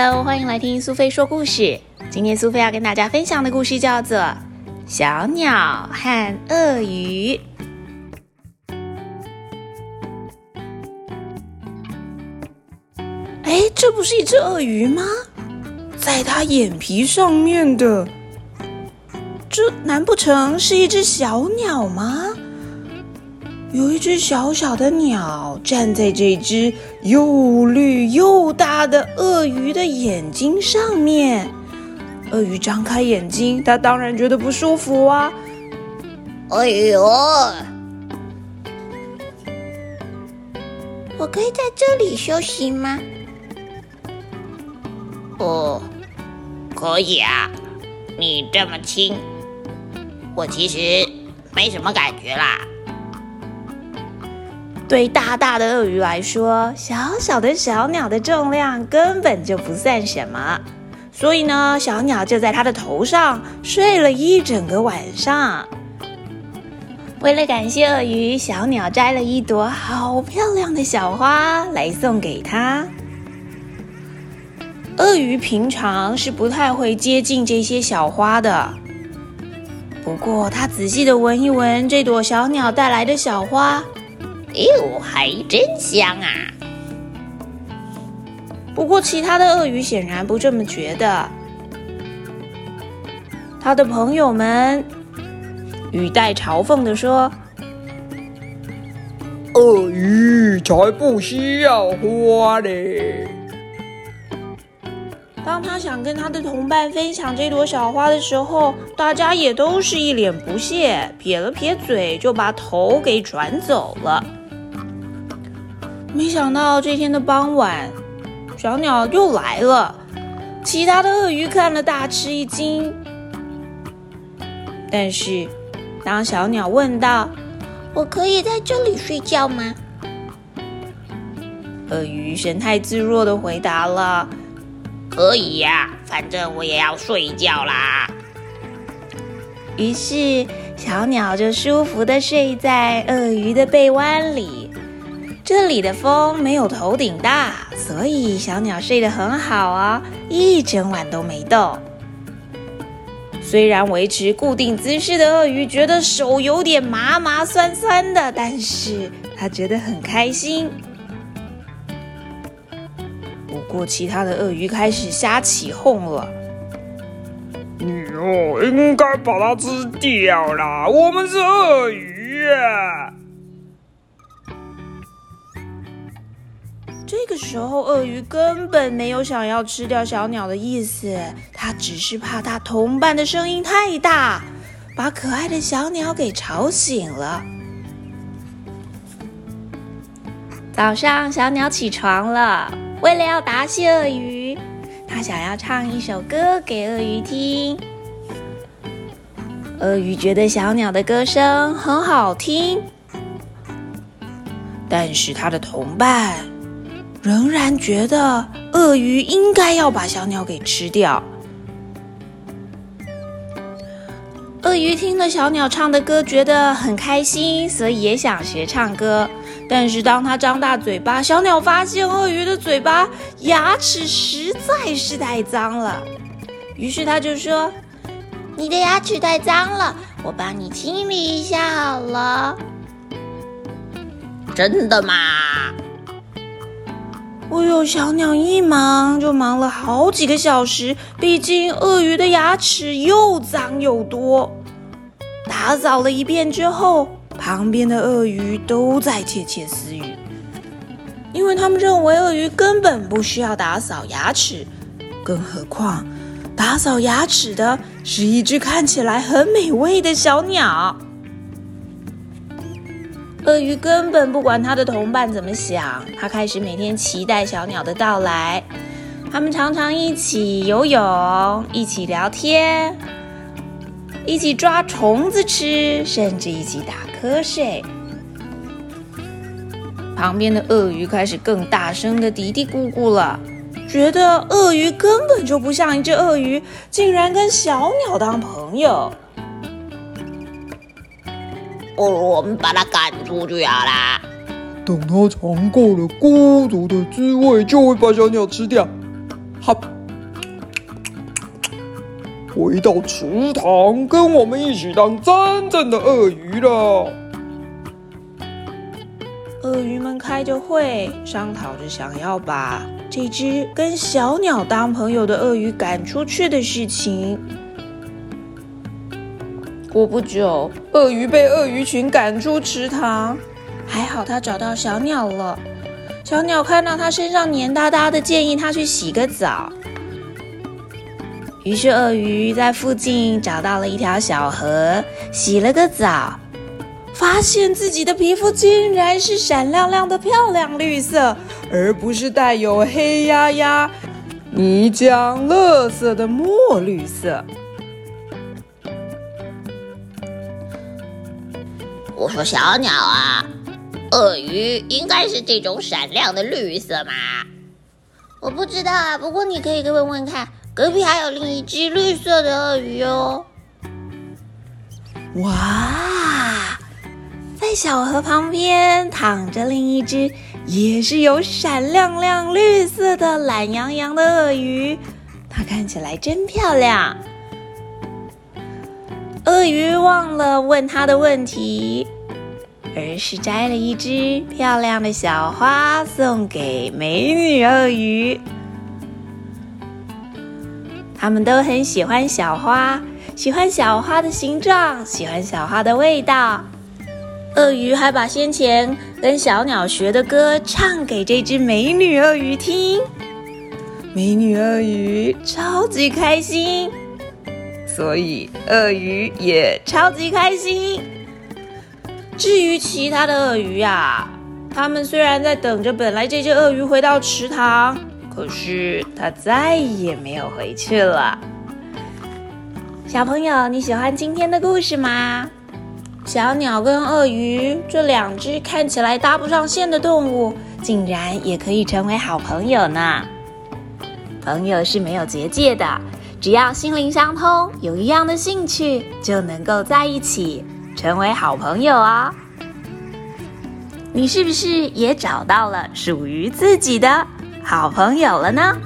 Hello，欢迎来听苏菲说故事。今天苏菲要跟大家分享的故事叫做《小鸟和鳄鱼》。哎，这不是一只鳄鱼吗？在它眼皮上面的，这难不成是一只小鸟吗？有一只小小的鸟站在这只又绿又大的鳄鱼的眼睛上面。鳄鱼张开眼睛，它当然觉得不舒服啊！哎呦，我可以在这里休息吗？哦，可以啊。你这么轻，我其实没什么感觉啦。对大大的鳄鱼来说，小小的小鸟的重量根本就不算什么，所以呢，小鸟就在它的头上睡了一整个晚上。为了感谢鳄鱼，小鸟摘了一朵好漂亮的小花来送给它。鳄鱼平常是不太会接近这些小花的，不过它仔细的闻一闻这朵小鸟带来的小花。哟，还真香啊！不过，其他的鳄鱼显然不这么觉得。他的朋友们语带嘲讽的说：“鳄鱼才不需要花嘞！”当他想跟他的同伴分享这朵小花的时候，大家也都是一脸不屑，撇了撇嘴，就把头给转走了。没想到这天的傍晚，小鸟又来了。其他的鳄鱼看了大吃一惊。但是，当小鸟问道：“我可以在这里睡觉吗？”鳄鱼神态自若的回答了：“可以呀，反正我也要睡觉啦。”于是，小鸟就舒服的睡在鳄鱼的背弯里。这里的风没有头顶大，所以小鸟睡得很好啊，一整晚都没动。虽然维持固定姿势的鳄鱼觉得手有点麻麻酸酸的，但是他觉得很开心。不过，其他的鳄鱼开始瞎起哄了：“你哦，应该把它吃掉啦！我们是鳄鱼啊！”这个时候，鳄鱼根本没有想要吃掉小鸟的意思，它只是怕它同伴的声音太大，把可爱的小鸟给吵醒了。早上，小鸟起床了，为了要答谢鳄鱼，它想要唱一首歌给鳄鱼听。鳄鱼觉得小鸟的歌声很好听，但是它的同伴。仍然觉得鳄鱼应该要把小鸟给吃掉。鳄鱼听了小鸟唱的歌，觉得很开心，所以也想学唱歌。但是当他张大嘴巴，小鸟发现鳄鱼的嘴巴牙齿实在是太脏了，于是他就说：“你的牙齿太脏了，我帮你清理一下好了。”真的吗？我有，小鸟一忙就忙了好几个小时。毕竟鳄鱼的牙齿又脏又多。打扫了一遍之后，旁边的鳄鱼都在窃窃私语，因为他们认为鳄鱼根本不需要打扫牙齿，更何况打扫牙齿的是一只看起来很美味的小鸟。鳄鱼根本不管他的同伴怎么想，它开始每天期待小鸟的到来。它们常常一起游泳，一起聊天，一起抓虫子吃，甚至一起打瞌睡。旁边的鳄鱼开始更大声的嘀嘀咕咕了，觉得鳄鱼根本就不像一只鳄鱼，竟然跟小鸟当朋友。我们把它赶出去好啦！等它尝够了孤独的滋味，就会把小鸟吃掉。好，回到池塘，跟我们一起当真正的鳄鱼了。鳄鱼们开着会，商讨着想要把这只跟小鸟当朋友的鳄鱼赶出去的事情。过不久，鳄鱼被鳄鱼群赶出池塘，还好它找到小鸟了。小鸟看到它身上黏哒哒的，建议它去洗个澡。于是鳄鱼在附近找到了一条小河，洗了个澡，发现自己的皮肤竟然是闪亮亮的漂亮绿色，而不是带有黑压压、泥浆、垃圾的墨绿色。说小鸟啊，鳄鱼应该是这种闪亮的绿色嘛？我不知道啊，不过你可以问问看，隔壁还有另一只绿色的鳄鱼哦。哇，在小河旁边躺着另一只也是有闪亮亮绿色的懒洋洋的鳄鱼，它看起来真漂亮。鳄鱼忘了问他的问题，而是摘了一只漂亮的小花送给美女鳄鱼。他们都很喜欢小花，喜欢小花的形状，喜欢小花的味道。鳄鱼还把先前跟小鸟学的歌唱给这只美女鳄鱼听，美女鳄鱼超级开心。所以鳄鱼也超级开心。至于其他的鳄鱼呀，它们虽然在等着本来这只鳄鱼回到池塘，可是它再也没有回去了。小朋友，你喜欢今天的故事吗？小鸟跟鳄鱼这两只看起来搭不上线的动物，竟然也可以成为好朋友呢。朋友是没有结界的。只要心灵相通，有一样的兴趣，就能够在一起，成为好朋友啊！你是不是也找到了属于自己的好朋友了呢？